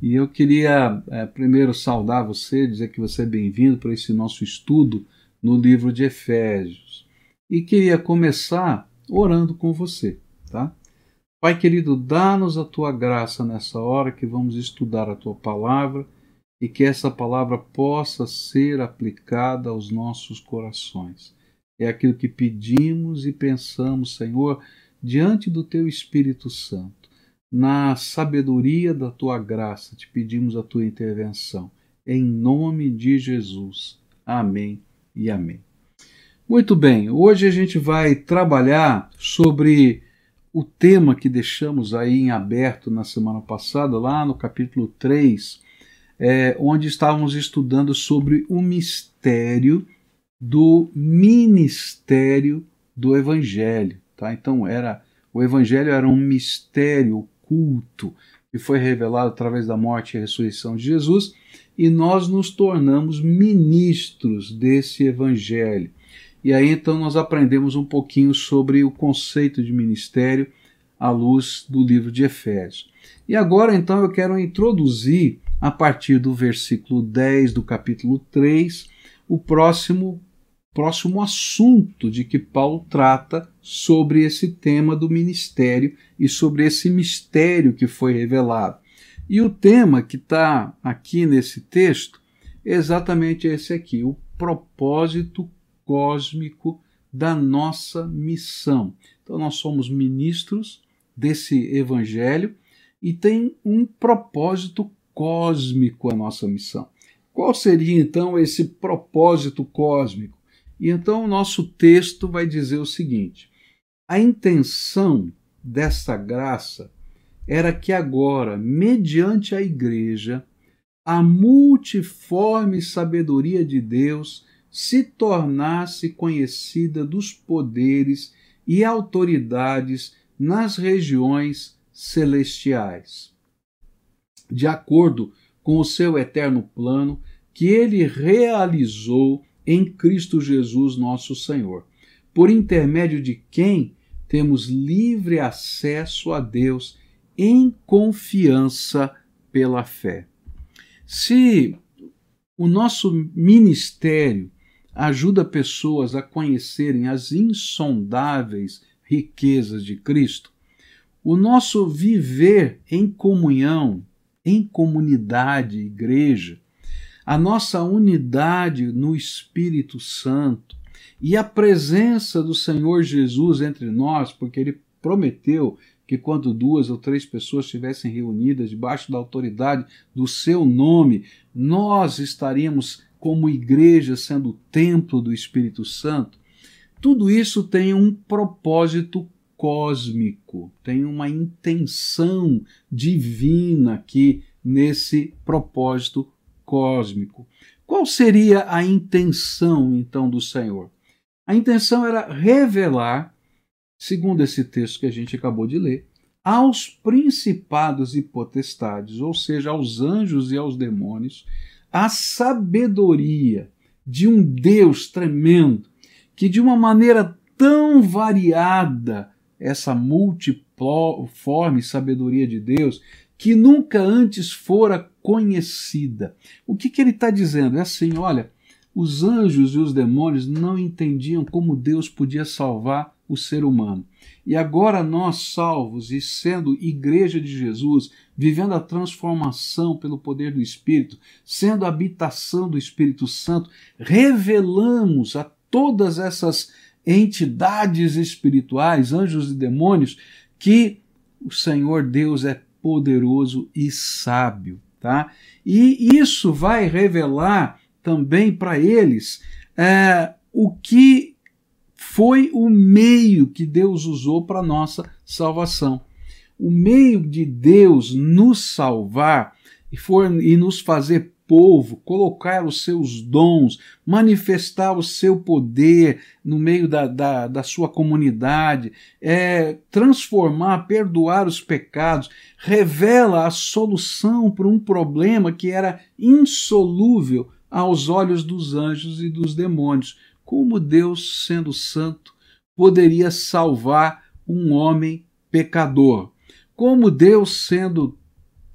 E eu queria é, primeiro saudar você, dizer que você é bem-vindo para esse nosso estudo no livro de Efésios. E queria começar orando com você, tá? Pai querido, dá-nos a tua graça nessa hora que vamos estudar a tua palavra e que essa palavra possa ser aplicada aos nossos corações. É aquilo que pedimos e pensamos, Senhor, diante do teu Espírito Santo na sabedoria da tua graça, te pedimos a tua intervenção. Em nome de Jesus. Amém e amém. Muito bem, hoje a gente vai trabalhar sobre o tema que deixamos aí em aberto na semana passada, lá no capítulo 3, é, onde estávamos estudando sobre o mistério do ministério do Evangelho. Tá? Então, era o Evangelho era um mistério culto que foi revelado através da morte e ressurreição de Jesus, e nós nos tornamos ministros desse evangelho. E aí então nós aprendemos um pouquinho sobre o conceito de ministério à luz do livro de Efésios. E agora então eu quero introduzir, a partir do versículo 10 do capítulo 3, o próximo próximo assunto de que Paulo trata sobre esse tema do ministério e sobre esse mistério que foi revelado. E o tema que está aqui nesse texto é exatamente esse aqui: o propósito cósmico da nossa missão. Então, nós somos ministros desse evangelho e tem um propósito cósmico a nossa missão. Qual seria então esse propósito cósmico? E então o nosso texto vai dizer o seguinte: a intenção dessa graça era que agora, mediante a igreja, a multiforme sabedoria de Deus se tornasse conhecida dos poderes e autoridades nas regiões celestiais. De acordo com o seu eterno plano que ele realizou em Cristo Jesus, nosso Senhor, por intermédio de quem temos livre acesso a Deus em confiança pela fé. Se o nosso ministério ajuda pessoas a conhecerem as insondáveis riquezas de Cristo, o nosso viver em comunhão, em comunidade, igreja, a nossa unidade no Espírito Santo e a presença do Senhor Jesus entre nós, porque ele prometeu que quando duas ou três pessoas estivessem reunidas debaixo da autoridade do seu nome, nós estaríamos como igreja sendo o templo do Espírito Santo. Tudo isso tem um propósito cósmico, tem uma intenção divina aqui nesse propósito cósmico. Qual seria a intenção então do Senhor? A intenção era revelar, segundo esse texto que a gente acabou de ler, aos principados e potestades, ou seja, aos anjos e aos demônios, a sabedoria de um Deus tremendo, que de uma maneira tão variada, essa multiforme sabedoria de Deus, que nunca antes fora conhecida. O que, que ele está dizendo? É assim: olha, os anjos e os demônios não entendiam como Deus podia salvar o ser humano. E agora nós, salvos e sendo igreja de Jesus, vivendo a transformação pelo poder do Espírito, sendo a habitação do Espírito Santo, revelamos a todas essas entidades espirituais, anjos e demônios, que o Senhor Deus é poderoso e sábio Tá? E isso vai revelar também para eles é, o que foi o meio que Deus usou para nossa salvação. O meio de Deus nos salvar e, for, e nos fazer povo, colocar os seus dons, manifestar o seu poder no meio da, da, da sua comunidade, é, transformar, perdoar os pecados, revela a solução para um problema que era insolúvel aos olhos dos anjos e dos demônios. Como Deus, sendo santo, poderia salvar um homem pecador? Como Deus, sendo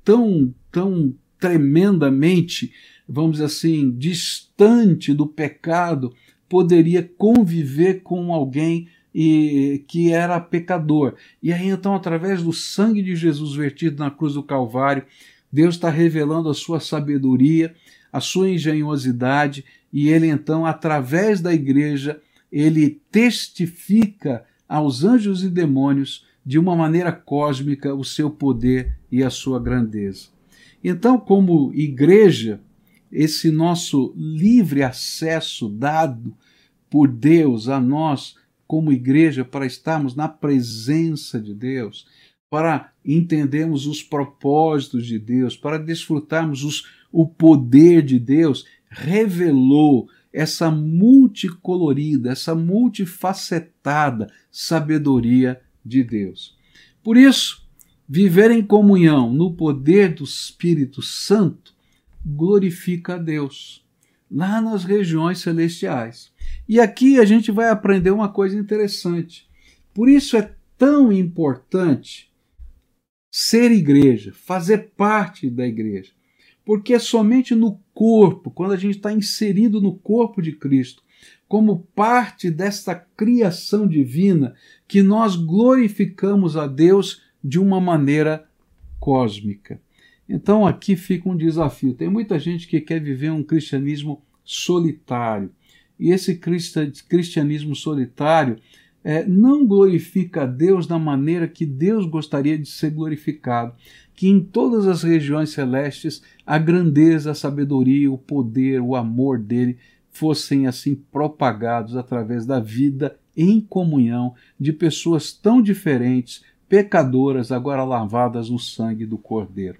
tão tão tremendamente, vamos dizer assim, distante do pecado, poderia conviver com alguém e, que era pecador. E aí então, através do sangue de Jesus vertido na cruz do Calvário, Deus está revelando a sua sabedoria, a sua engenhosidade, e ele então, através da igreja, ele testifica aos anjos e demônios de uma maneira cósmica o seu poder e a sua grandeza. Então, como igreja, esse nosso livre acesso dado por Deus a nós como igreja para estarmos na presença de Deus, para entendermos os propósitos de Deus, para desfrutarmos os, o poder de Deus, revelou essa multicolorida, essa multifacetada sabedoria de Deus. Por isso, viver em comunhão no poder do Espírito Santo glorifica a Deus, lá nas regiões celestiais. E aqui a gente vai aprender uma coisa interessante. Por isso é tão importante ser igreja, fazer parte da igreja. Porque é somente no corpo, quando a gente está inserido no corpo de Cristo, como parte desta criação divina, que nós glorificamos a Deus de uma maneira cósmica. Então aqui fica um desafio. Tem muita gente que quer viver um cristianismo solitário. E esse cristianismo solitário é, não glorifica a Deus da maneira que Deus gostaria de ser glorificado. Que em todas as regiões celestes a grandeza, a sabedoria, o poder, o amor dele fossem assim propagados através da vida em comunhão de pessoas tão diferentes, pecadoras, agora lavadas no sangue do Cordeiro.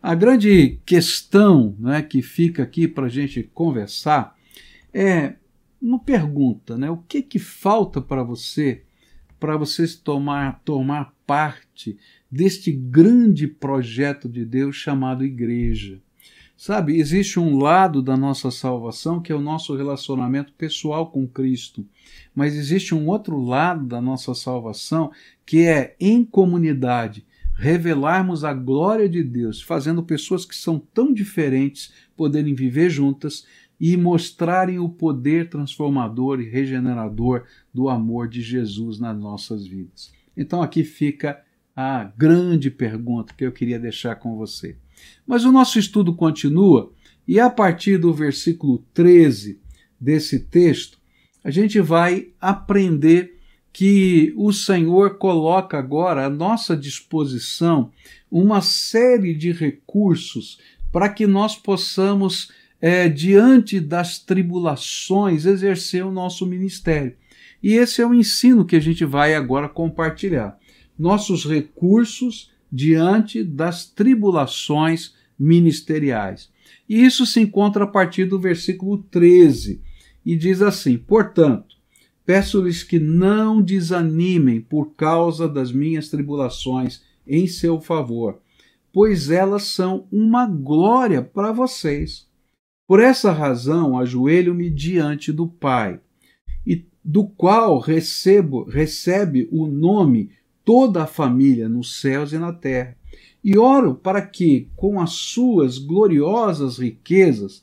A grande questão né, que fica aqui para a gente conversar é uma pergunta, né? O que que falta para você para você tomar tomar parte deste grande projeto de Deus chamado igreja? Sabe, existe um lado da nossa salvação que é o nosso relacionamento pessoal com Cristo, mas existe um outro lado da nossa salvação que é em comunidade, revelarmos a glória de Deus, fazendo pessoas que são tão diferentes poderem viver juntas e mostrarem o poder transformador e regenerador do amor de Jesus nas nossas vidas. Então aqui fica a grande pergunta que eu queria deixar com você. Mas o nosso estudo continua e a partir do versículo 13 desse texto, a gente vai aprender que o Senhor coloca agora à nossa disposição uma série de recursos para que nós possamos, é, diante das tribulações, exercer o nosso ministério. E esse é o ensino que a gente vai agora compartilhar. Nossos recursos diante das tribulações ministeriais. E isso se encontra a partir do versículo 13, e diz assim: Portanto, Peço-lhes que não desanimem por causa das minhas tribulações em seu favor, pois elas são uma glória para vocês. Por essa razão, ajoelho-me diante do Pai, e do qual recebo, recebe o nome toda a família nos céus e na terra. E oro para que, com as suas gloriosas riquezas,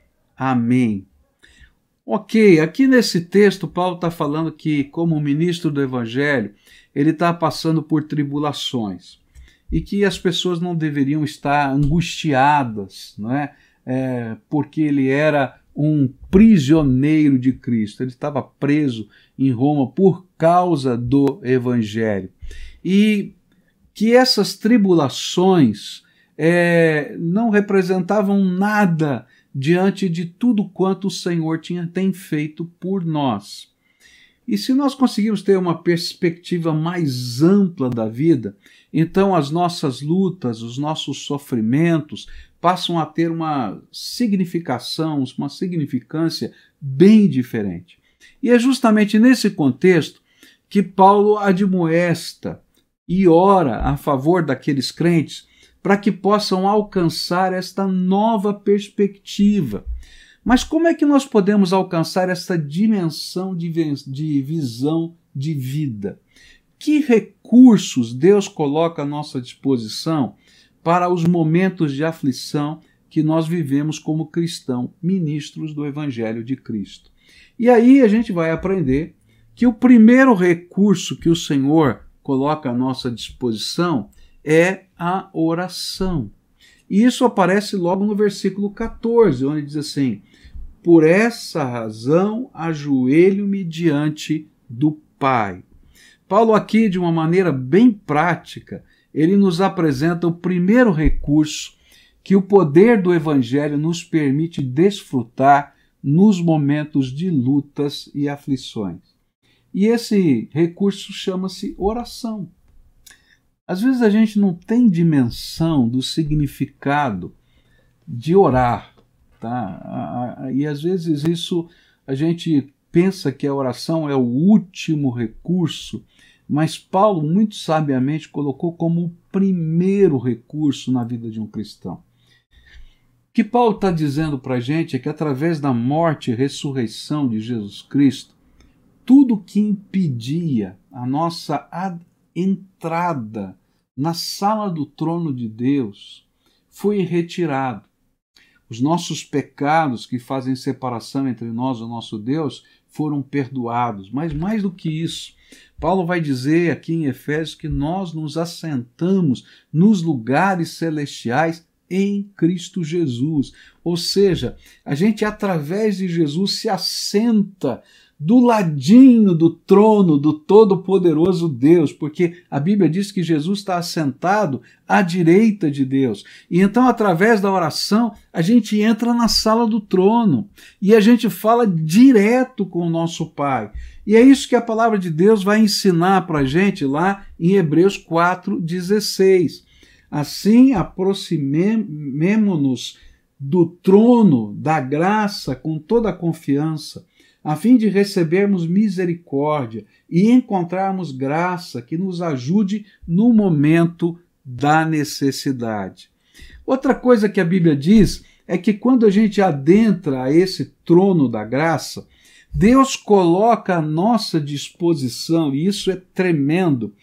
Amém. Ok, aqui nesse texto, Paulo está falando que, como ministro do Evangelho, ele está passando por tribulações e que as pessoas não deveriam estar angustiadas, não é? é, porque ele era um prisioneiro de Cristo. Ele estava preso em Roma por causa do Evangelho. E que essas tribulações é, não representavam nada diante de tudo quanto o Senhor tinha, tem feito por nós. E se nós conseguirmos ter uma perspectiva mais ampla da vida, então as nossas lutas, os nossos sofrimentos passam a ter uma significação, uma significância bem diferente. E é justamente nesse contexto que Paulo admoesta e ora a favor daqueles crentes para que possam alcançar esta nova perspectiva. Mas como é que nós podemos alcançar esta dimensão de, de visão de vida? Que recursos Deus coloca à nossa disposição para os momentos de aflição que nós vivemos como cristão, ministros do Evangelho de Cristo? E aí a gente vai aprender que o primeiro recurso que o Senhor coloca à nossa disposição é a oração. E isso aparece logo no versículo 14, onde diz assim: Por essa razão ajoelho-me diante do Pai. Paulo, aqui, de uma maneira bem prática, ele nos apresenta o primeiro recurso que o poder do Evangelho nos permite desfrutar nos momentos de lutas e aflições. E esse recurso chama-se oração. Às vezes a gente não tem dimensão do significado de orar, tá? E às vezes isso a gente pensa que a oração é o último recurso, mas Paulo muito sabiamente colocou como o primeiro recurso na vida de um cristão. O que Paulo está dizendo para a gente é que através da morte e ressurreição de Jesus Cristo, tudo que impedia a nossa entrada na sala do trono de Deus foi retirado. Os nossos pecados que fazem separação entre nós e o nosso Deus foram perdoados. Mas mais do que isso, Paulo vai dizer aqui em Efésios que nós nos assentamos nos lugares celestiais em Cristo Jesus. Ou seja, a gente através de Jesus se assenta do ladinho do trono do Todo-Poderoso Deus, porque a Bíblia diz que Jesus está assentado à direita de Deus. E então, através da oração, a gente entra na sala do trono e a gente fala direto com o nosso Pai. E é isso que a palavra de Deus vai ensinar para a gente lá em Hebreus 4,16. Assim, aproximemo-nos do trono da graça com toda a confiança a fim de recebermos misericórdia e encontrarmos graça que nos ajude no momento da necessidade. Outra coisa que a Bíblia diz é que quando a gente adentra a esse trono da graça, Deus coloca à nossa disposição, e isso é tremendo,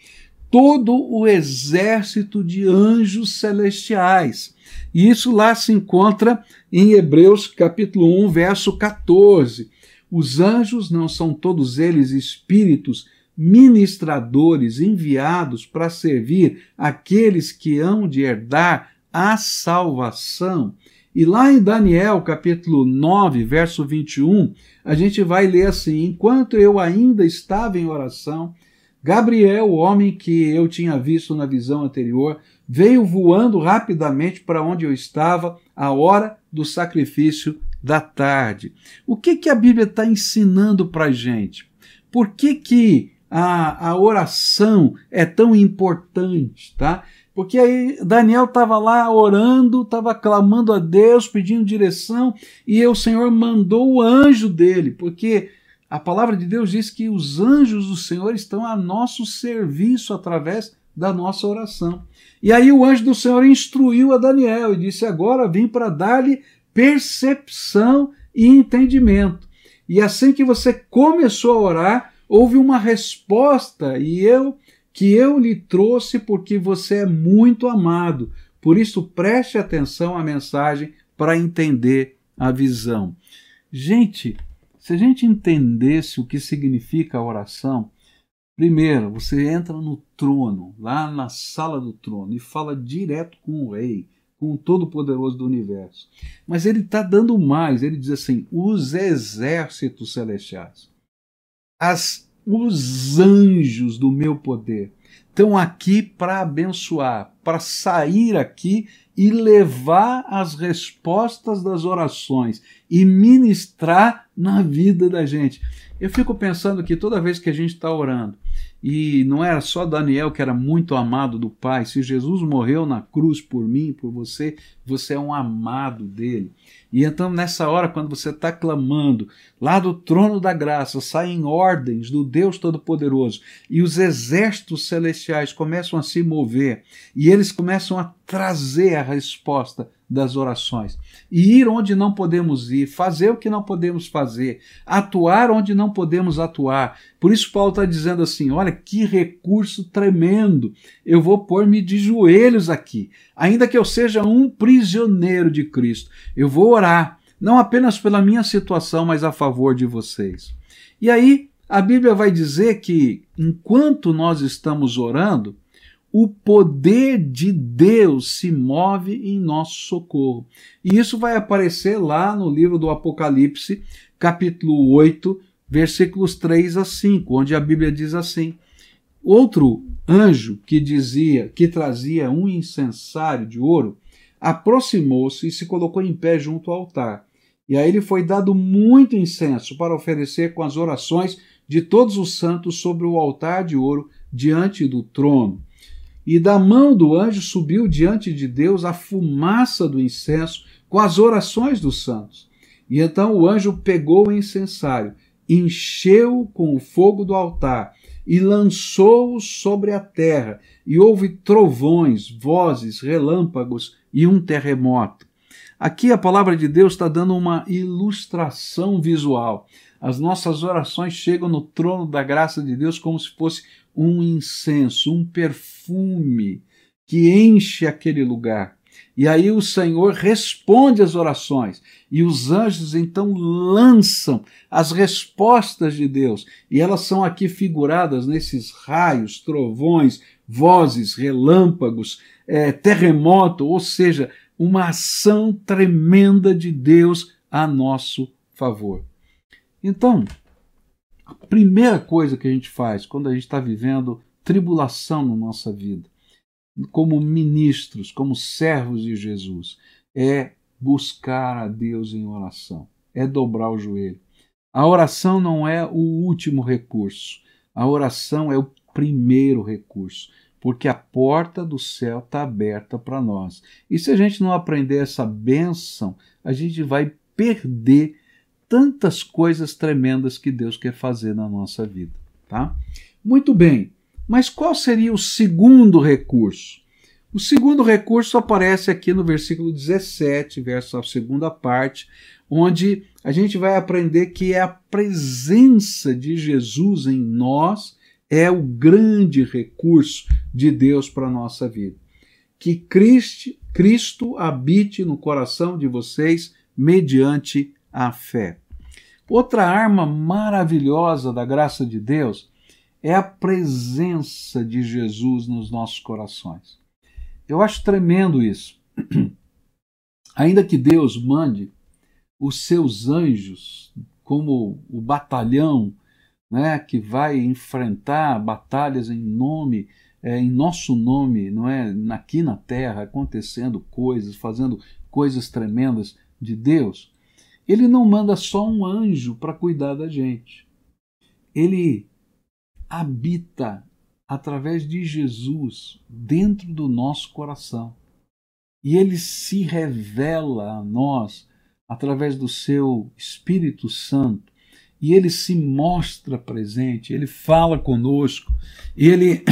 todo o exército de anjos celestiais. E isso lá se encontra em Hebreus capítulo 1, verso 14 os anjos não são todos eles espíritos ministradores enviados para servir aqueles que hão de herdar a salvação. E lá em Daniel, capítulo 9, verso 21, a gente vai ler assim: Enquanto eu ainda estava em oração, Gabriel, o homem que eu tinha visto na visão anterior, veio voando rapidamente para onde eu estava, a hora do sacrifício da tarde. O que, que a Bíblia está ensinando para a gente? Por que, que a, a oração é tão importante, tá? Porque aí Daniel estava lá orando, estava clamando a Deus, pedindo direção, e o Senhor mandou o anjo dele, porque a palavra de Deus diz que os anjos do Senhor estão a nosso serviço através da nossa oração. E aí o anjo do Senhor instruiu a Daniel e disse: Agora vim para dar-lhe percepção e entendimento. E assim que você começou a orar, houve uma resposta e eu que eu lhe trouxe porque você é muito amado. Por isso preste atenção à mensagem para entender a visão. Gente, se a gente entendesse o que significa a oração, primeiro, você entra no trono, lá na sala do trono e fala direto com o rei com o Todo-Poderoso do universo. Mas ele está dando mais, ele diz assim: os exércitos celestiais, as, os anjos do meu poder estão aqui para abençoar, para sair aqui e levar as respostas das orações e ministrar na vida da gente. Eu fico pensando que toda vez que a gente está orando, e não era só Daniel que era muito amado do Pai. Se Jesus morreu na cruz por mim, por você, você é um amado dele. E então, nessa hora, quando você está clamando, lá do trono da graça saem ordens do Deus Todo-Poderoso e os exércitos celestiais começam a se mover e eles começam a trazer a resposta das orações. E ir onde não podemos ir, fazer o que não podemos fazer, atuar onde não podemos atuar. Por isso, Paulo está dizendo assim: olha que recurso tremendo, eu vou pôr-me de joelhos aqui, ainda que eu seja um prisioneiro de Cristo, eu vou orar, não apenas pela minha situação, mas a favor de vocês. E aí, a Bíblia vai dizer que enquanto nós estamos orando, o poder de Deus se move em nosso socorro. E isso vai aparecer lá no livro do Apocalipse, capítulo 8, versículos 3 a 5, onde a Bíblia diz assim: Outro anjo que dizia, que trazia um incensário de ouro, aproximou-se e se colocou em pé junto ao altar. E a ele foi dado muito incenso para oferecer com as orações de todos os santos sobre o altar de ouro diante do trono. E da mão do anjo subiu diante de Deus a fumaça do incenso com as orações dos santos. E então o anjo pegou o incensário, encheu com o fogo do altar e lançou-o sobre a terra, e houve trovões, vozes, relâmpagos e um terremoto. Aqui a palavra de Deus está dando uma ilustração visual. As nossas orações chegam no trono da graça de Deus como se fosse um incenso, um perfume que enche aquele lugar. E aí o Senhor responde às orações, e os anjos então lançam as respostas de Deus, e elas são aqui figuradas nesses raios, trovões, vozes, relâmpagos, é, terremoto, ou seja, uma ação tremenda de Deus a nosso favor. Então, a primeira coisa que a gente faz quando a gente está vivendo tribulação na nossa vida, como ministros, como servos de Jesus, é buscar a Deus em oração, é dobrar o joelho. A oração não é o último recurso, a oração é o primeiro recurso, porque a porta do céu está aberta para nós. E se a gente não aprender essa bênção, a gente vai perder tantas coisas tremendas que Deus quer fazer na nossa vida, tá? Muito bem. Mas qual seria o segundo recurso? O segundo recurso aparece aqui no versículo 17, verso a segunda parte, onde a gente vai aprender que é a presença de Jesus em nós é o grande recurso de Deus para a nossa vida. Que Cristo, Cristo habite no coração de vocês mediante a fé. Outra arma maravilhosa da graça de Deus é a presença de Jesus nos nossos corações. Eu acho tremendo isso. Ainda que Deus mande os seus anjos como o batalhão né, que vai enfrentar batalhas em nome, é, em nosso nome, não é, aqui na terra, acontecendo coisas, fazendo coisas tremendas de Deus. Ele não manda só um anjo para cuidar da gente. Ele habita através de Jesus dentro do nosso coração. E ele se revela a nós através do seu Espírito Santo. E ele se mostra presente, ele fala conosco, ele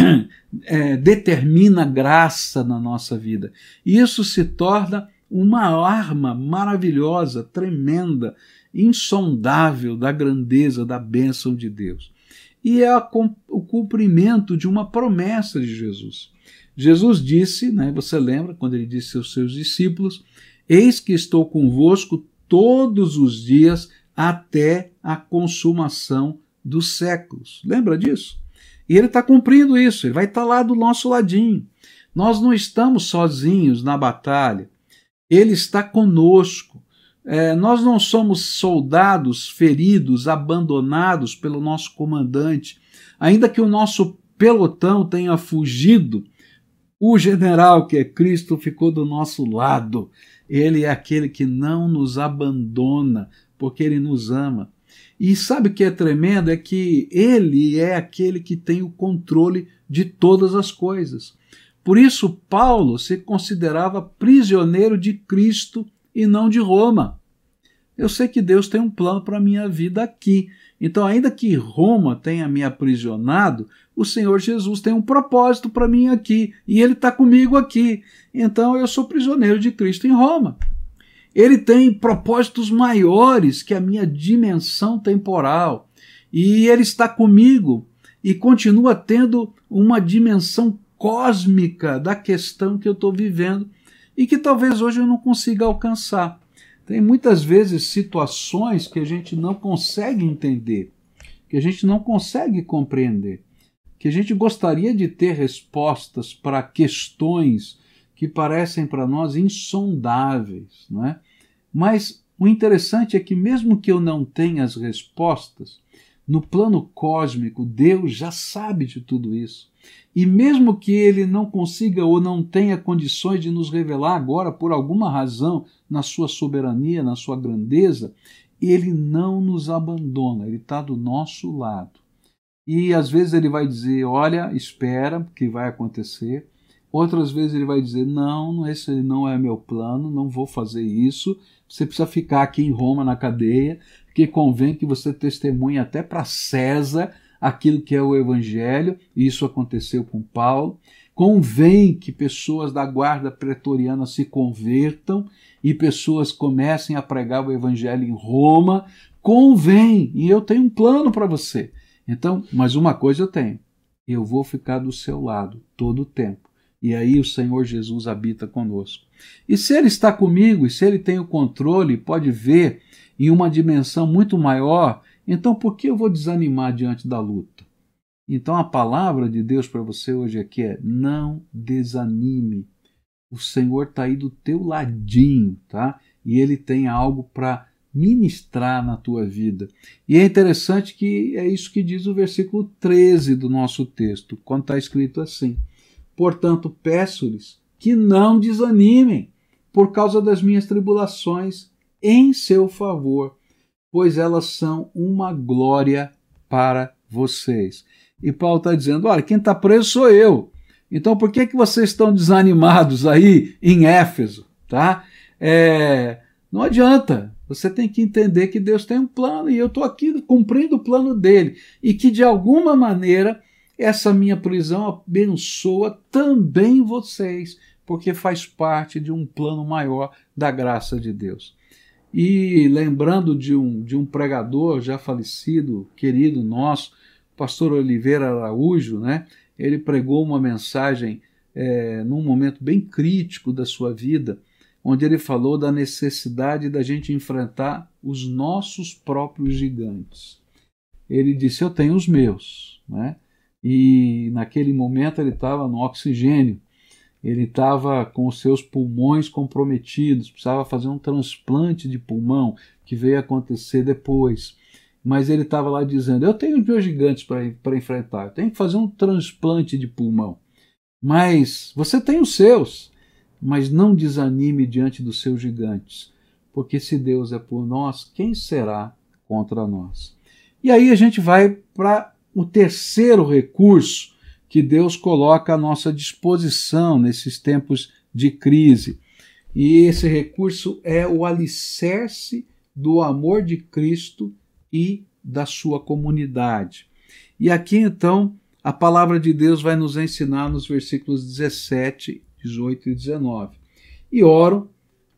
é, determina graça na nossa vida. Isso se torna uma arma maravilhosa, tremenda, insondável da grandeza, da bênção de Deus. E é o cumprimento de uma promessa de Jesus. Jesus disse, né, você lembra, quando ele disse aos seus discípulos: Eis que estou convosco todos os dias até a consumação dos séculos. Lembra disso? E ele está cumprindo isso, ele vai estar tá lá do nosso ladinho. Nós não estamos sozinhos na batalha. Ele está conosco. É, nós não somos soldados feridos, abandonados pelo nosso comandante. Ainda que o nosso pelotão tenha fugido, o general, que é Cristo, ficou do nosso lado. Ele é aquele que não nos abandona, porque ele nos ama. E sabe o que é tremendo? É que ele é aquele que tem o controle de todas as coisas. Por isso, Paulo se considerava prisioneiro de Cristo e não de Roma. Eu sei que Deus tem um plano para a minha vida aqui. Então, ainda que Roma tenha me aprisionado, o Senhor Jesus tem um propósito para mim aqui e Ele está comigo aqui. Então, eu sou prisioneiro de Cristo em Roma. Ele tem propósitos maiores que a minha dimensão temporal e Ele está comigo e continua tendo uma dimensão cósmica da questão que eu estou vivendo e que talvez hoje eu não consiga alcançar. Tem muitas vezes situações que a gente não consegue entender, que a gente não consegue compreender, que a gente gostaria de ter respostas para questões que parecem para nós insondáveis, não é? Mas o interessante é que, mesmo que eu não tenha as respostas, no plano cósmico, Deus já sabe de tudo isso. E mesmo que ele não consiga ou não tenha condições de nos revelar agora, por alguma razão, na sua soberania, na sua grandeza, ele não nos abandona, ele está do nosso lado. E às vezes ele vai dizer: Olha, espera, que vai acontecer. Outras vezes ele vai dizer: Não, esse não é meu plano, não vou fazer isso. Você precisa ficar aqui em Roma na cadeia, que convém que você testemunhe até para César aquilo que é o Evangelho, e isso aconteceu com Paulo. Convém que pessoas da guarda pretoriana se convertam e pessoas comecem a pregar o Evangelho em Roma. Convém, e eu tenho um plano para você. Então, mas uma coisa eu tenho: eu vou ficar do seu lado todo o tempo. E aí o Senhor Jesus habita conosco. E se Ele está comigo, e se Ele tem o controle, pode ver em uma dimensão muito maior, então por que eu vou desanimar diante da luta? Então a palavra de Deus para você hoje aqui é: não desanime. O Senhor está aí do teu ladinho, tá? E Ele tem algo para ministrar na tua vida. E é interessante que é isso que diz o versículo 13 do nosso texto, quando está escrito assim: Portanto, peço-lhes que não desanimem por causa das minhas tribulações em seu favor, pois elas são uma glória para vocês. E Paulo está dizendo: olha, quem está preso sou eu. Então por que, que vocês estão desanimados aí em Éfeso? Tá? É, não adianta. Você tem que entender que Deus tem um plano e eu estou aqui cumprindo o plano dele. E que de alguma maneira essa minha prisão abençoa também vocês, porque faz parte de um plano maior da graça de Deus. E lembrando de um, de um pregador já falecido, querido nosso, pastor Oliveira Araújo, né? ele pregou uma mensagem é, num momento bem crítico da sua vida, onde ele falou da necessidade da gente enfrentar os nossos próprios gigantes. Ele disse: Eu tenho os meus. Né? E naquele momento ele estava no oxigênio, ele estava com os seus pulmões comprometidos, precisava fazer um transplante de pulmão, que veio acontecer depois. Mas ele estava lá dizendo: Eu tenho dois gigantes para enfrentar, eu tenho que fazer um transplante de pulmão. Mas você tem os seus, mas não desanime diante dos seus gigantes, porque se Deus é por nós, quem será contra nós? E aí a gente vai para o terceiro recurso que Deus coloca à nossa disposição nesses tempos de crise. E esse recurso é o alicerce do amor de Cristo e da sua comunidade. E aqui então a palavra de Deus vai nos ensinar nos versículos 17, 18 e 19. E oro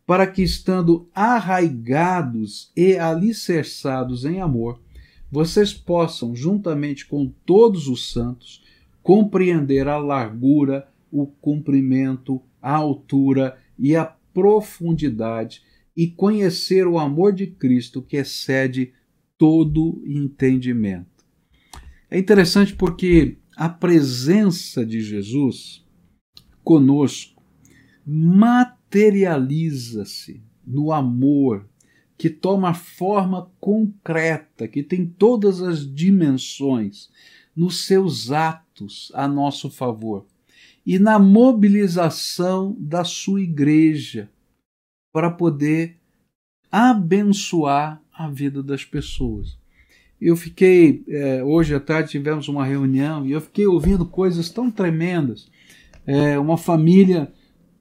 para que, estando arraigados e alicerçados em amor, vocês possam, juntamente com todos os santos, compreender a largura, o comprimento, a altura e a profundidade e conhecer o amor de Cristo que excede todo entendimento. É interessante porque a presença de Jesus conosco materializa-se no amor, que toma forma concreta, que tem todas as dimensões nos seus atos a nosso favor e na mobilização da sua igreja para poder abençoar a vida das pessoas. Eu fiquei, é, hoje à tarde tivemos uma reunião e eu fiquei ouvindo coisas tão tremendas. É, uma família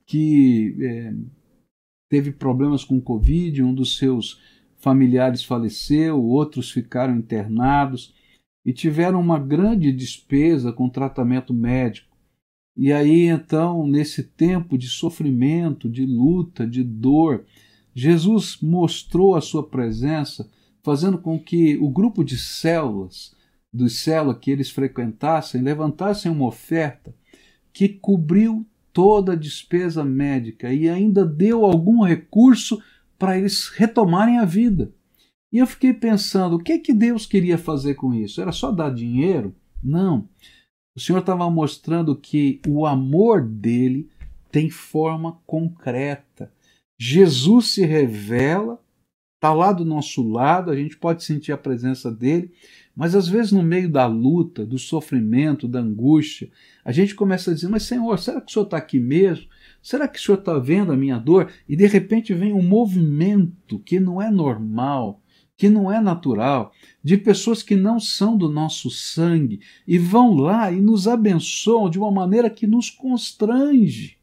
que é, teve problemas com Covid, um dos seus familiares faleceu, outros ficaram internados e tiveram uma grande despesa com tratamento médico. E aí, então, nesse tempo de sofrimento, de luta, de dor, Jesus mostrou a sua presença, fazendo com que o grupo de células, dos células que eles frequentassem, levantassem uma oferta que cobriu toda a despesa médica e ainda deu algum recurso para eles retomarem a vida. E eu fiquei pensando, o que que Deus queria fazer com isso? Era só dar dinheiro? Não. O Senhor estava mostrando que o amor dele tem forma concreta. Jesus se revela, está lá do nosso lado, a gente pode sentir a presença dele, mas às vezes no meio da luta, do sofrimento, da angústia, a gente começa a dizer: Mas Senhor, será que o Senhor está aqui mesmo? Será que o Senhor está vendo a minha dor? E de repente vem um movimento que não é normal, que não é natural, de pessoas que não são do nosso sangue e vão lá e nos abençoam de uma maneira que nos constrange.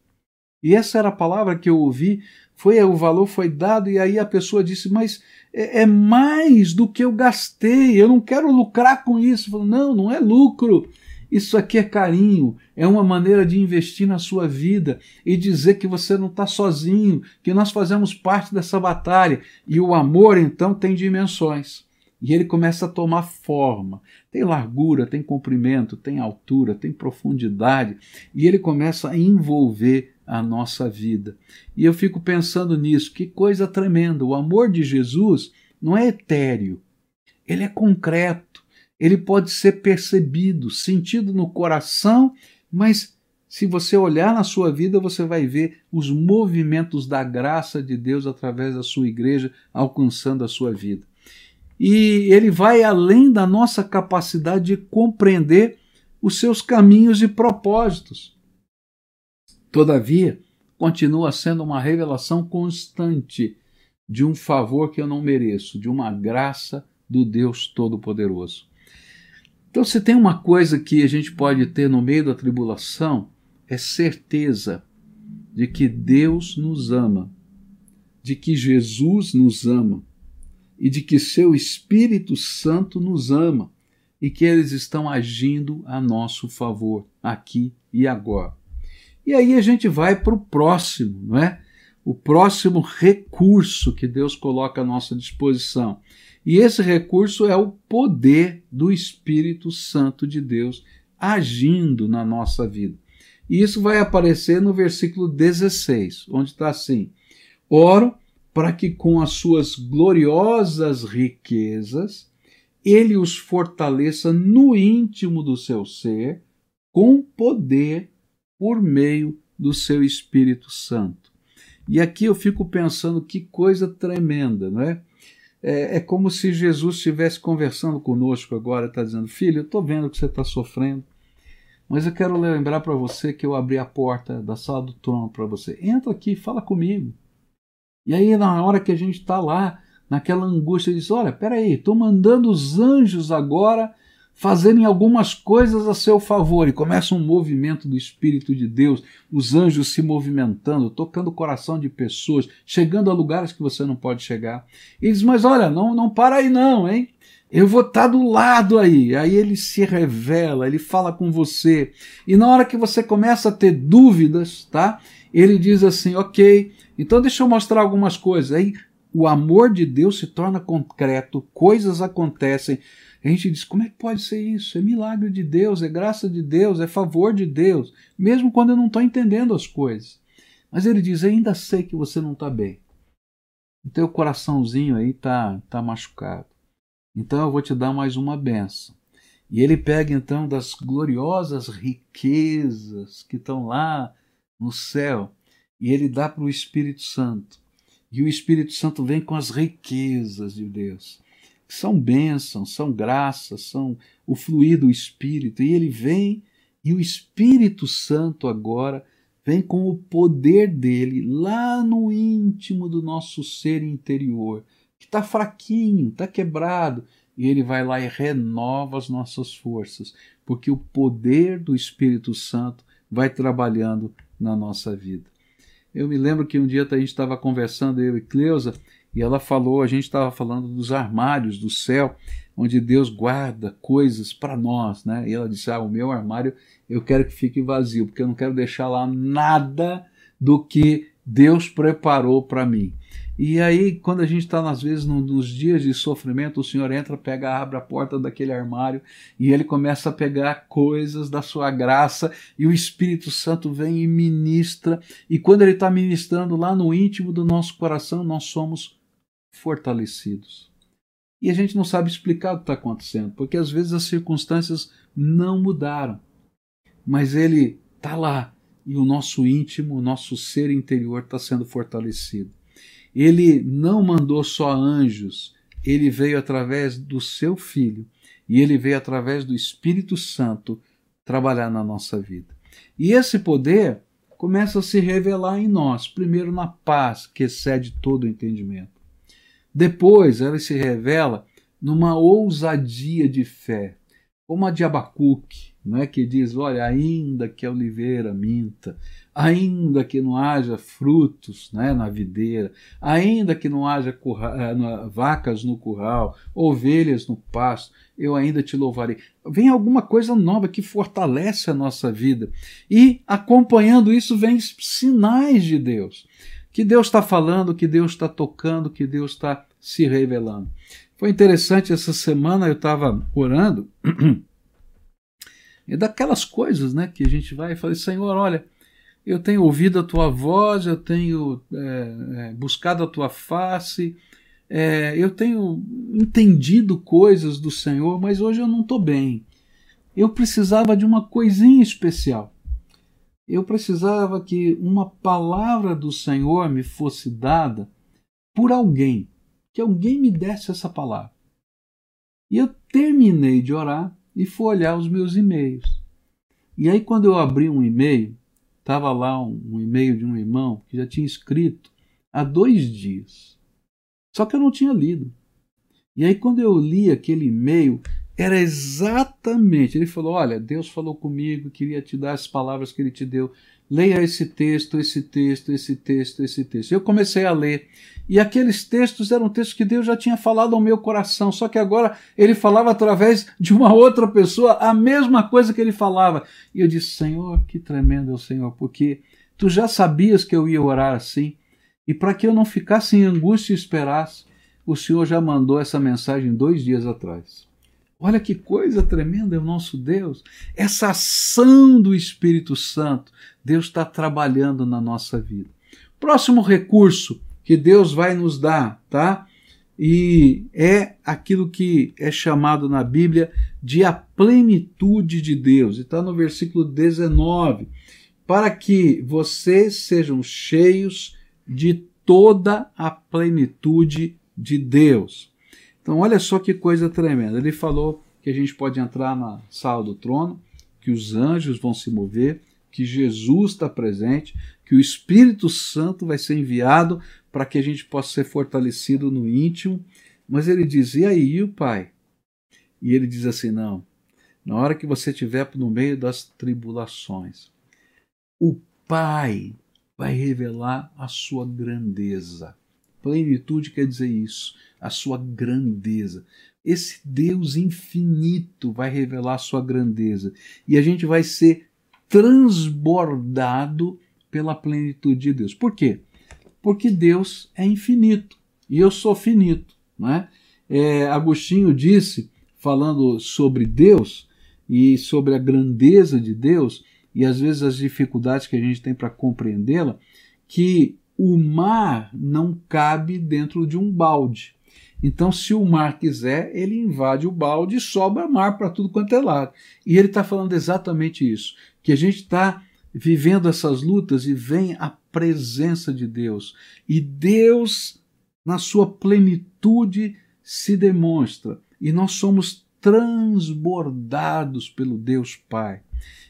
E essa era a palavra que eu ouvi, foi o valor foi dado e aí a pessoa disse: "Mas é, é mais do que eu gastei, eu não quero lucrar com isso". Não, não é lucro. Isso aqui é carinho, é uma maneira de investir na sua vida e dizer que você não está sozinho, que nós fazemos parte dessa batalha. E o amor, então, tem dimensões. E ele começa a tomar forma. Tem largura, tem comprimento, tem altura, tem profundidade. E ele começa a envolver a nossa vida. E eu fico pensando nisso, que coisa tremenda. O amor de Jesus não é etéreo, ele é concreto ele pode ser percebido, sentido no coração, mas se você olhar na sua vida, você vai ver os movimentos da graça de Deus através da sua igreja alcançando a sua vida. E ele vai além da nossa capacidade de compreender os seus caminhos e propósitos. Todavia, continua sendo uma revelação constante de um favor que eu não mereço, de uma graça do Deus Todo-Poderoso. Então, se tem uma coisa que a gente pode ter no meio da tribulação, é certeza de que Deus nos ama, de que Jesus nos ama e de que seu Espírito Santo nos ama e que eles estão agindo a nosso favor aqui e agora. E aí a gente vai para o próximo, não é? O próximo recurso que Deus coloca à nossa disposição. E esse recurso é o poder do Espírito Santo de Deus agindo na nossa vida. E isso vai aparecer no versículo 16, onde está assim: Oro para que com as suas gloriosas riquezas ele os fortaleça no íntimo do seu ser, com poder por meio do seu Espírito Santo. E aqui eu fico pensando que coisa tremenda, não é? É, é como se Jesus estivesse conversando conosco agora, está dizendo: Filho, eu estou vendo que você está sofrendo, mas eu quero lembrar para você que eu abri a porta da sala do trono para você. Entra aqui, fala comigo. E aí, na hora que a gente está lá, naquela angústia, diz: Olha, peraí, estou mandando os anjos agora fazerem algumas coisas a seu favor. E começa um movimento do Espírito de Deus, os anjos se movimentando, tocando o coração de pessoas, chegando a lugares que você não pode chegar. E diz: Mas olha, não, não para aí não, hein? Eu vou estar tá do lado aí. Aí ele se revela, ele fala com você. E na hora que você começa a ter dúvidas, tá? Ele diz assim: Ok, então deixa eu mostrar algumas coisas. Aí o amor de Deus se torna concreto, coisas acontecem a gente diz: como é que pode ser isso? É milagre de Deus, é graça de Deus, é favor de Deus, mesmo quando eu não estou entendendo as coisas. Mas ele diz: ainda sei que você não está bem. O teu coraçãozinho aí está tá machucado. Então eu vou te dar mais uma benção. E ele pega então das gloriosas riquezas que estão lá no céu e ele dá para o Espírito Santo. E o Espírito Santo vem com as riquezas de Deus. São bênçãos, são graças, são o fluir do Espírito. E ele vem, e o Espírito Santo agora vem com o poder dele lá no íntimo do nosso ser interior, que está fraquinho, está quebrado, e ele vai lá e renova as nossas forças, porque o poder do Espírito Santo vai trabalhando na nossa vida. Eu me lembro que um dia a gente estava conversando, eu e Cleusa, e ela falou, a gente estava falando dos armários do céu, onde Deus guarda coisas para nós, né? E ela disse: "Ah, o meu armário eu quero que fique vazio, porque eu não quero deixar lá nada do que Deus preparou para mim". E aí, quando a gente está, às vezes, nos dias de sofrimento, o Senhor entra, pega, abre a porta daquele armário e ele começa a pegar coisas da sua graça e o Espírito Santo vem e ministra. E quando ele está ministrando lá no íntimo do nosso coração, nós somos fortalecidos. E a gente não sabe explicar o que está acontecendo, porque às vezes as circunstâncias não mudaram, mas ele está lá e o nosso íntimo, o nosso ser interior está sendo fortalecido. Ele não mandou só anjos, ele veio através do seu Filho e ele veio através do Espírito Santo trabalhar na nossa vida. E esse poder começa a se revelar em nós, primeiro na paz que excede todo o entendimento. Depois ela se revela numa ousadia de fé, como a de Abacuque, não é que diz, olha, ainda que a oliveira minta, ainda que não haja frutos né, na videira, ainda que não haja curra, eh, vacas no curral, ovelhas no pasto, eu ainda te louvarei. Vem alguma coisa nova que fortalece a nossa vida. E acompanhando isso vem sinais de Deus. Que Deus está falando, que Deus está tocando, que Deus está se revelando. Foi interessante essa semana, eu estava orando. É daquelas coisas né, que a gente vai e fala, Senhor, olha, eu tenho ouvido a tua voz, eu tenho é, é, buscado a tua face, é, eu tenho entendido coisas do Senhor, mas hoje eu não estou bem. Eu precisava de uma coisinha especial. Eu precisava que uma palavra do Senhor me fosse dada por alguém, que alguém me desse essa palavra. E eu terminei de orar e fui olhar os meus e-mails. E aí, quando eu abri um e-mail, estava lá um, um e-mail de um irmão que já tinha escrito há dois dias. Só que eu não tinha lido. E aí, quando eu li aquele e-mail, era exatamente. Ele falou: Olha, Deus falou comigo, queria te dar as palavras que ele te deu. Leia esse texto, esse texto, esse texto, esse texto. Eu comecei a ler. E aqueles textos eram textos que Deus já tinha falado ao meu coração, só que agora ele falava através de uma outra pessoa a mesma coisa que ele falava. E eu disse: Senhor, que tremendo é o Senhor, porque tu já sabias que eu ia orar assim. E para que eu não ficasse em angústia e esperasse, o Senhor já mandou essa mensagem dois dias atrás. Olha que coisa tremenda é o nosso Deus. Essa ação do Espírito Santo, Deus está trabalhando na nossa vida. Próximo recurso que Deus vai nos dar, tá? E é aquilo que é chamado na Bíblia de a plenitude de Deus. E está no versículo 19. Para que vocês sejam cheios de toda a plenitude de Deus. Então, olha só que coisa tremenda. Ele falou que a gente pode entrar na sala do trono, que os anjos vão se mover, que Jesus está presente, que o Espírito Santo vai ser enviado para que a gente possa ser fortalecido no íntimo. Mas ele diz: e aí, e o Pai? E ele diz assim: não, na hora que você estiver no meio das tribulações, o Pai vai revelar a sua grandeza. Plenitude quer dizer isso, a sua grandeza. Esse Deus infinito vai revelar a sua grandeza e a gente vai ser transbordado pela plenitude de Deus. Por quê? Porque Deus é infinito e eu sou finito. Não é? É, Agostinho disse, falando sobre Deus e sobre a grandeza de Deus e às vezes as dificuldades que a gente tem para compreendê-la, que o mar não cabe dentro de um balde. Então, se o mar quiser, ele invade o balde e sobra mar para tudo quanto é lado. E ele está falando exatamente isso: que a gente está vivendo essas lutas e vem a presença de Deus. E Deus, na sua plenitude, se demonstra. E nós somos transbordados pelo Deus Pai.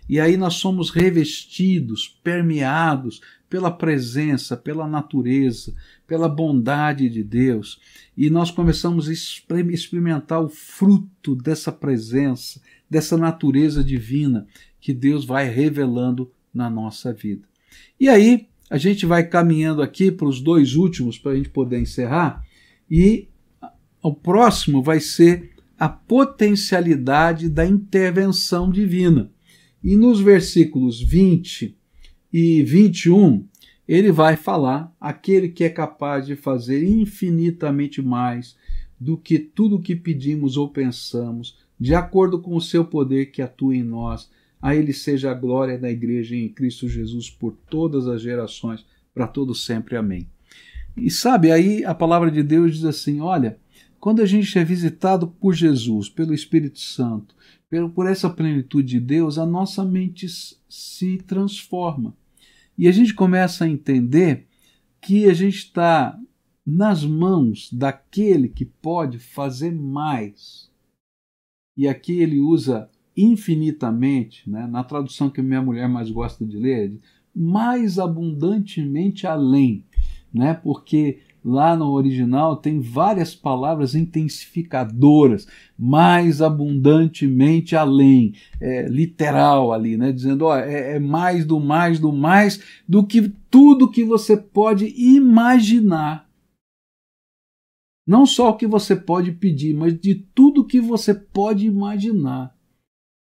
E aí nós somos revestidos, permeados pela presença, pela natureza, pela bondade de Deus. E nós começamos a experimentar o fruto dessa presença, dessa natureza divina que Deus vai revelando na nossa vida. E aí, a gente vai caminhando aqui para os dois últimos para a gente poder encerrar. E o próximo vai ser a potencialidade da intervenção divina. E nos versículos 20 e 21, ele vai falar aquele que é capaz de fazer infinitamente mais do que tudo que pedimos ou pensamos, de acordo com o seu poder que atua em nós. A ele seja a glória da igreja em Cristo Jesus por todas as gerações, para todos sempre. Amém. E sabe, aí a palavra de Deus diz assim: olha, quando a gente é visitado por Jesus, pelo Espírito Santo, por essa plenitude de Deus, a nossa mente se transforma. E a gente começa a entender que a gente está nas mãos daquele que pode fazer mais. E aqui ele usa infinitamente, né? na tradução que minha mulher mais gosta de ler, mais abundantemente além, né? porque Lá no original tem várias palavras intensificadoras, mais abundantemente além, é, literal ali, né? dizendo ó, é, é mais do mais do mais do que tudo que você pode imaginar. Não só o que você pode pedir, mas de tudo que você pode imaginar.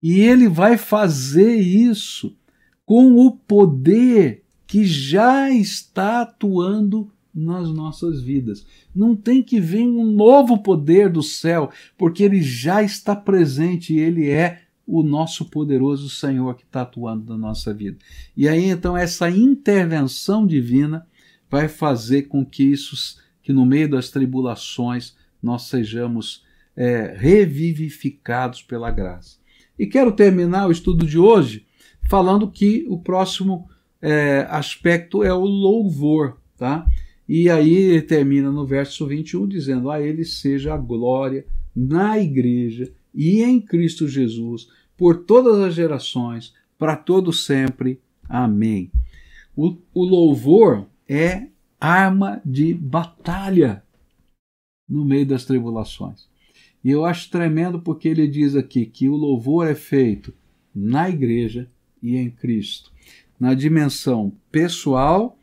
E ele vai fazer isso com o poder que já está atuando nas nossas vidas. Não tem que vir um novo poder do céu, porque ele já está presente e ele é o nosso poderoso Senhor que está atuando na nossa vida. E aí então essa intervenção divina vai fazer com que isso, que no meio das tribulações nós sejamos é, revivificados pela graça. E quero terminar o estudo de hoje falando que o próximo é, aspecto é o louvor, tá? E aí termina no verso 21 dizendo: A ele seja a glória na igreja e em Cristo Jesus, por todas as gerações, para todo sempre. Amém. O, o louvor é arma de batalha no meio das tribulações. E eu acho tremendo porque ele diz aqui que o louvor é feito na igreja e em Cristo, na dimensão pessoal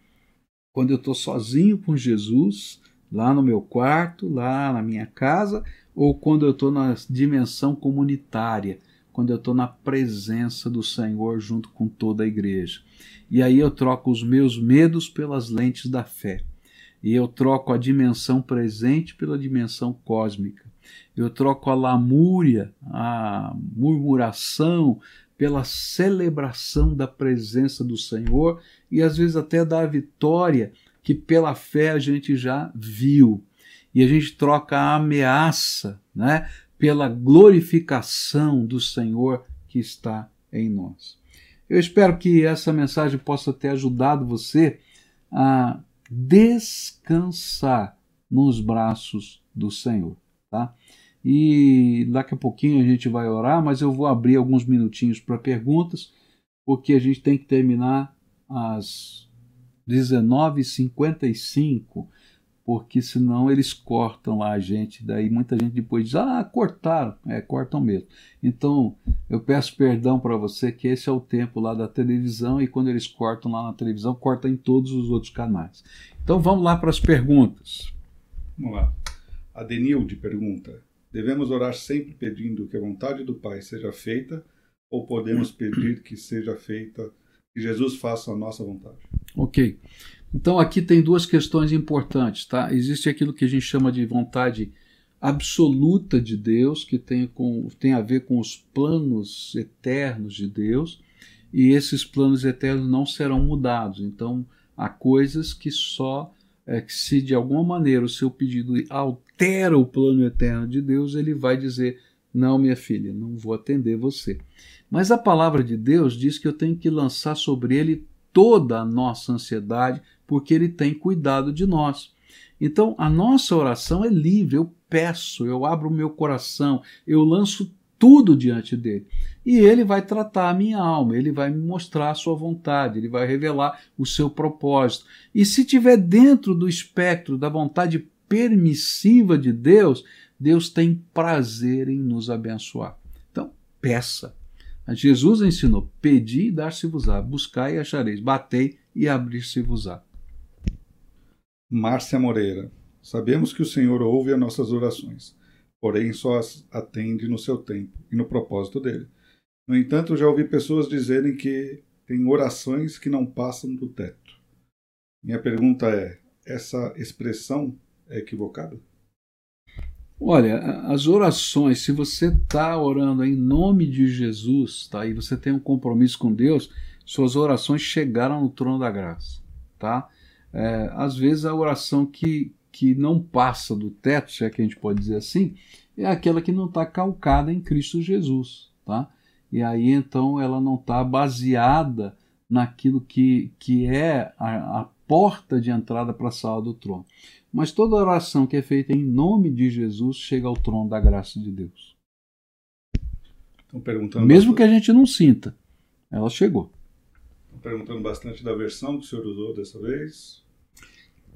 quando eu estou sozinho com Jesus, lá no meu quarto, lá na minha casa, ou quando eu estou na dimensão comunitária, quando eu estou na presença do Senhor junto com toda a igreja. E aí eu troco os meus medos pelas lentes da fé. E eu troco a dimensão presente pela dimensão cósmica. Eu troco a lamúria, a murmuração, pela celebração da presença do Senhor e às vezes até da vitória que pela fé a gente já viu. E a gente troca a ameaça né, pela glorificação do Senhor que está em nós. Eu espero que essa mensagem possa ter ajudado você a descansar nos braços do Senhor. Tá? E daqui a pouquinho a gente vai orar, mas eu vou abrir alguns minutinhos para perguntas, porque a gente tem que terminar às 19h55, porque senão eles cortam lá a gente. Daí muita gente depois diz: Ah, cortaram. É, cortam mesmo. Então eu peço perdão para você que esse é o tempo lá da televisão e quando eles cortam lá na televisão, cortam em todos os outros canais. Então vamos lá para as perguntas. Vamos lá. A Denilde pergunta: Devemos orar sempre pedindo que a vontade do Pai seja feita ou podemos pedir que seja feita, que Jesus faça a nossa vontade? Ok. Então aqui tem duas questões importantes, tá? Existe aquilo que a gente chama de vontade absoluta de Deus, que tem, com, tem a ver com os planos eternos de Deus, e esses planos eternos não serão mudados. Então há coisas que só é que se de alguma maneira o seu pedido altera o plano eterno de Deus, ele vai dizer: Não, minha filha, não vou atender você. Mas a palavra de Deus diz que eu tenho que lançar sobre ele toda a nossa ansiedade, porque Ele tem cuidado de nós. Então, a nossa oração é livre. Eu peço, eu abro o meu coração, eu lanço tudo diante dele. E ele vai tratar a minha alma, ele vai me mostrar a sua vontade, ele vai revelar o seu propósito. E se tiver dentro do espectro da vontade permissiva de Deus, Deus tem prazer em nos abençoar. Então, peça. Jesus ensinou: pedi e dar-se-vos-á, buscai e achareis, batei e abrir-se-vos-á. Márcia Moreira. Sabemos que o Senhor ouve as nossas orações, porém só as atende no seu tempo e no propósito dele. No entanto, já ouvi pessoas dizerem que tem orações que não passam do teto. Minha pergunta é: essa expressão é equivocada? Olha, as orações, se você está orando em nome de Jesus, tá? E você tem um compromisso com Deus, suas orações chegaram no trono da graça, tá? É, às vezes a oração que, que não passa do teto, se é que a gente pode dizer assim, é aquela que não está calcada em Cristo Jesus, tá? E aí então ela não está baseada naquilo que, que é a, a porta de entrada para a sala do trono. Mas toda oração que é feita em nome de Jesus chega ao trono da graça de Deus. Mesmo que a gente não sinta, ela chegou. Estão perguntando bastante da versão que o senhor usou dessa vez.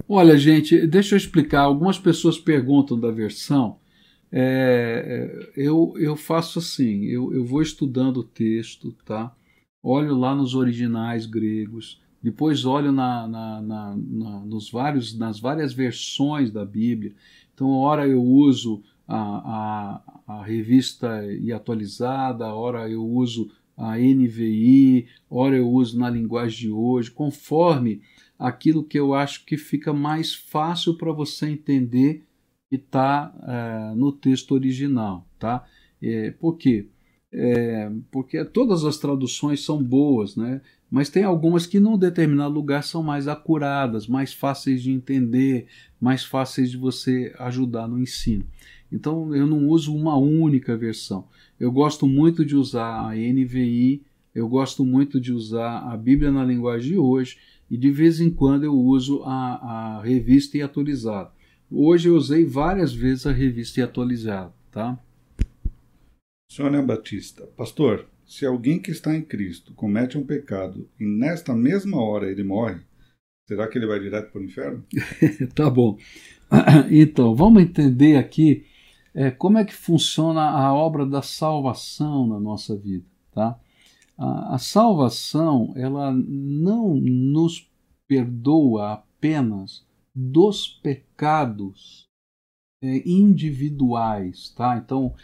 Olha, gente, deixa eu explicar. Algumas pessoas perguntam da versão. É, é, eu, eu faço assim, eu, eu vou estudando o texto, tá? Olho lá nos originais gregos, depois olho na, na, na, na, nos vários, nas várias versões da Bíblia. Então, ora eu uso a, a, a revista e atualizada, ora eu uso a NVI, ora eu uso na linguagem de hoje, conforme aquilo que eu acho que fica mais fácil para você entender que está é, no texto original, tá? É, por quê? É, porque todas as traduções são boas, né? Mas tem algumas que num determinado lugar são mais acuradas, mais fáceis de entender, mais fáceis de você ajudar no ensino. Então eu não uso uma única versão. Eu gosto muito de usar a NVI, eu gosto muito de usar a Bíblia na linguagem de hoje e de vez em quando eu uso a, a revista e atualizada. Hoje eu usei várias vezes a revista e atualizada, tá? Sônia Batista, pastor, se alguém que está em Cristo comete um pecado e nesta mesma hora ele morre, será que ele vai direto para o inferno? tá bom. Então, vamos entender aqui é, como é que funciona a obra da salvação na nossa vida, tá? A, a salvação, ela não nos perdoa apenas dos pecados é, individuais, tá? Então,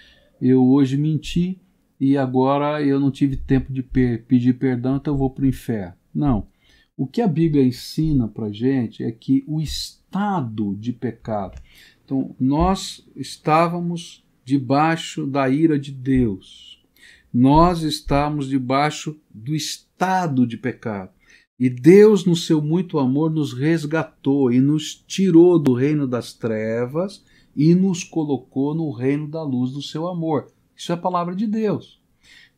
eu hoje menti e agora eu não tive tempo de per pedir perdão, então eu vou para o inferno. Não. O que a Bíblia ensina para gente é que o estado de pecado, então, nós estávamos debaixo da ira de Deus. Nós estávamos debaixo do estado de pecado. E Deus, no seu muito amor, nos resgatou e nos tirou do reino das trevas e nos colocou no reino da luz do seu amor. Isso é a palavra de Deus.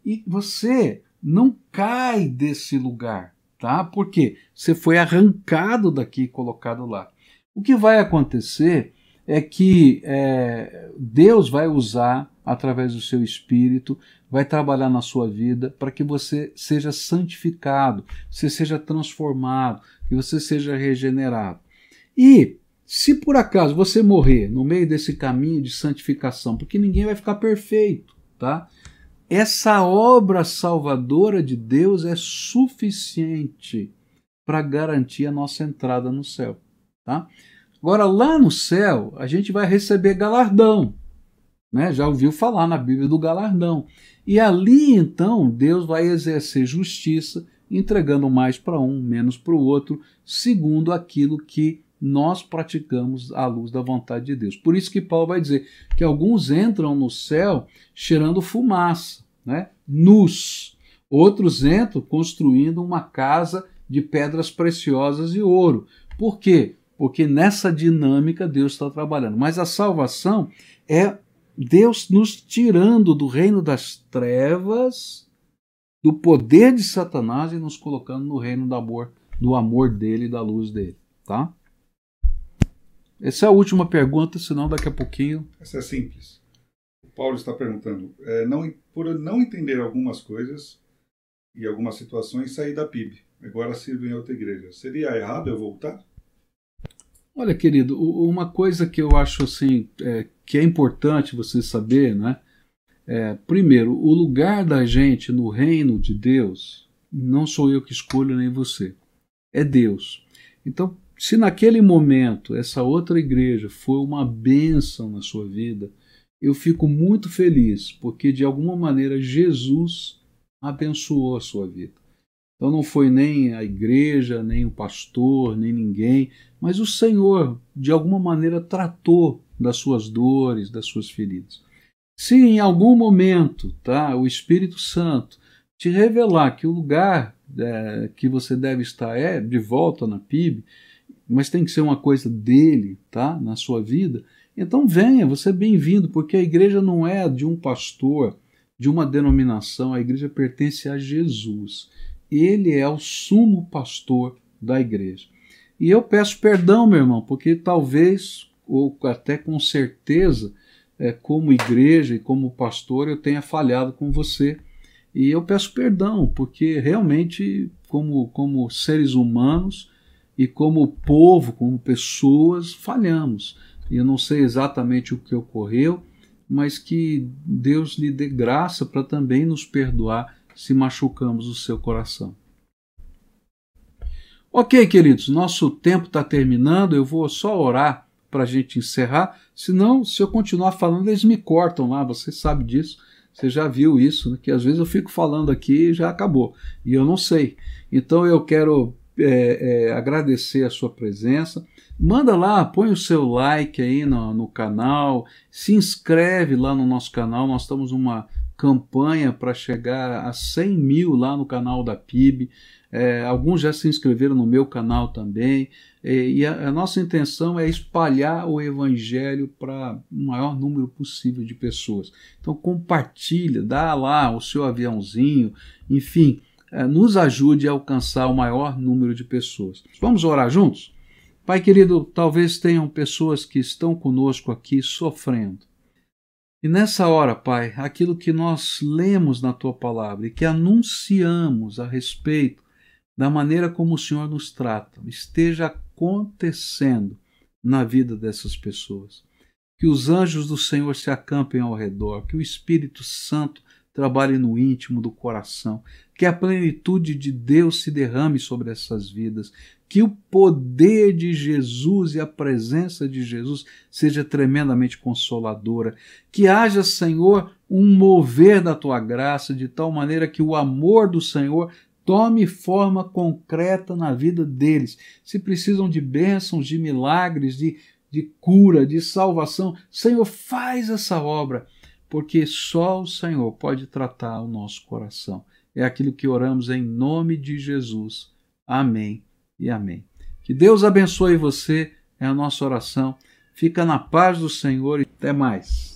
E você não cai desse lugar, tá? Porque você foi arrancado daqui e colocado lá. O que vai acontecer é que é, Deus vai usar, através do seu Espírito, vai trabalhar na sua vida para que você seja santificado, você seja transformado, que você seja regenerado. E se por acaso você morrer no meio desse caminho de santificação, porque ninguém vai ficar perfeito, tá? Essa obra salvadora de Deus é suficiente para garantir a nossa entrada no céu, tá? Agora, lá no céu, a gente vai receber galardão. Né? Já ouviu falar na Bíblia do galardão. E ali, então, Deus vai exercer justiça, entregando mais para um, menos para o outro, segundo aquilo que nós praticamos à luz da vontade de Deus. Por isso que Paulo vai dizer que alguns entram no céu cheirando fumaça, né? nus. Outros entram construindo uma casa de pedras preciosas e ouro. Por quê? porque nessa dinâmica Deus está trabalhando. Mas a salvação é Deus nos tirando do reino das trevas do poder de Satanás e nos colocando no reino do amor, do amor dele e da luz dele, tá? Essa é a última pergunta, senão daqui a pouquinho. Essa é simples. O Paulo está perguntando: é, não, por não entender algumas coisas e algumas situações, sair da PIB. Agora sirvo em outra igreja. Seria errado eu voltar? Olha, querido, uma coisa que eu acho assim é, que é importante você saber, né? É, primeiro, o lugar da gente no reino de Deus não sou eu que escolho nem você, é Deus. Então, se naquele momento essa outra igreja foi uma bênção na sua vida, eu fico muito feliz, porque de alguma maneira Jesus abençoou a sua vida. Então não foi nem a igreja, nem o pastor, nem ninguém, mas o Senhor, de alguma maneira, tratou das suas dores, das suas feridas. Se em algum momento tá, o Espírito Santo te revelar que o lugar é, que você deve estar é de volta na PIB, mas tem que ser uma coisa dele tá, na sua vida, então venha, você é bem-vindo, porque a igreja não é de um pastor, de uma denominação, a igreja pertence a Jesus. Ele é o sumo pastor da igreja. E eu peço perdão, meu irmão, porque talvez, ou até com certeza, é, como igreja e como pastor, eu tenha falhado com você. E eu peço perdão, porque realmente, como, como seres humanos e como povo, como pessoas, falhamos. E eu não sei exatamente o que ocorreu, mas que Deus lhe dê graça para também nos perdoar se machucamos o seu coração. Ok, queridos, nosso tempo está terminando. Eu vou só orar para a gente encerrar. Senão, se eu continuar falando, eles me cortam lá. Você sabe disso. Você já viu isso, né? que às vezes eu fico falando aqui e já acabou. E eu não sei. Então eu quero é, é, agradecer a sua presença. Manda lá, põe o seu like aí no, no canal, se inscreve lá no nosso canal. Nós estamos numa campanha para chegar a 100 mil lá no canal da PIB. É, alguns já se inscreveram no meu canal também. É, e a, a, nossa intenção é espalhar o evangelho para o maior número possível de pessoas. Então compartilha, dá lá o seu aviãozinho, enfim, é, nos ajude a alcançar o maior número de pessoas. Vamos orar juntos? Pai querido, talvez tenham pessoas que estão conosco aqui sofrendo. E nessa hora, Pai, aquilo que nós lemos na tua palavra e que anunciamos a respeito da maneira como o Senhor nos trata, esteja acontecendo na vida dessas pessoas. Que os anjos do Senhor se acampem ao redor, que o Espírito Santo trabalhe no íntimo do coração, que a plenitude de Deus se derrame sobre essas vidas, que o poder de Jesus e a presença de Jesus seja tremendamente consoladora, que haja, Senhor, um mover da tua graça de tal maneira que o amor do Senhor tome forma concreta na vida deles. Se precisam de bênçãos, de milagres, de, de cura, de salvação, Senhor, faz essa obra, porque só o Senhor pode tratar o nosso coração. É aquilo que oramos em nome de Jesus. Amém e amém. Que Deus abençoe você, é a nossa oração. Fica na paz do Senhor e até mais.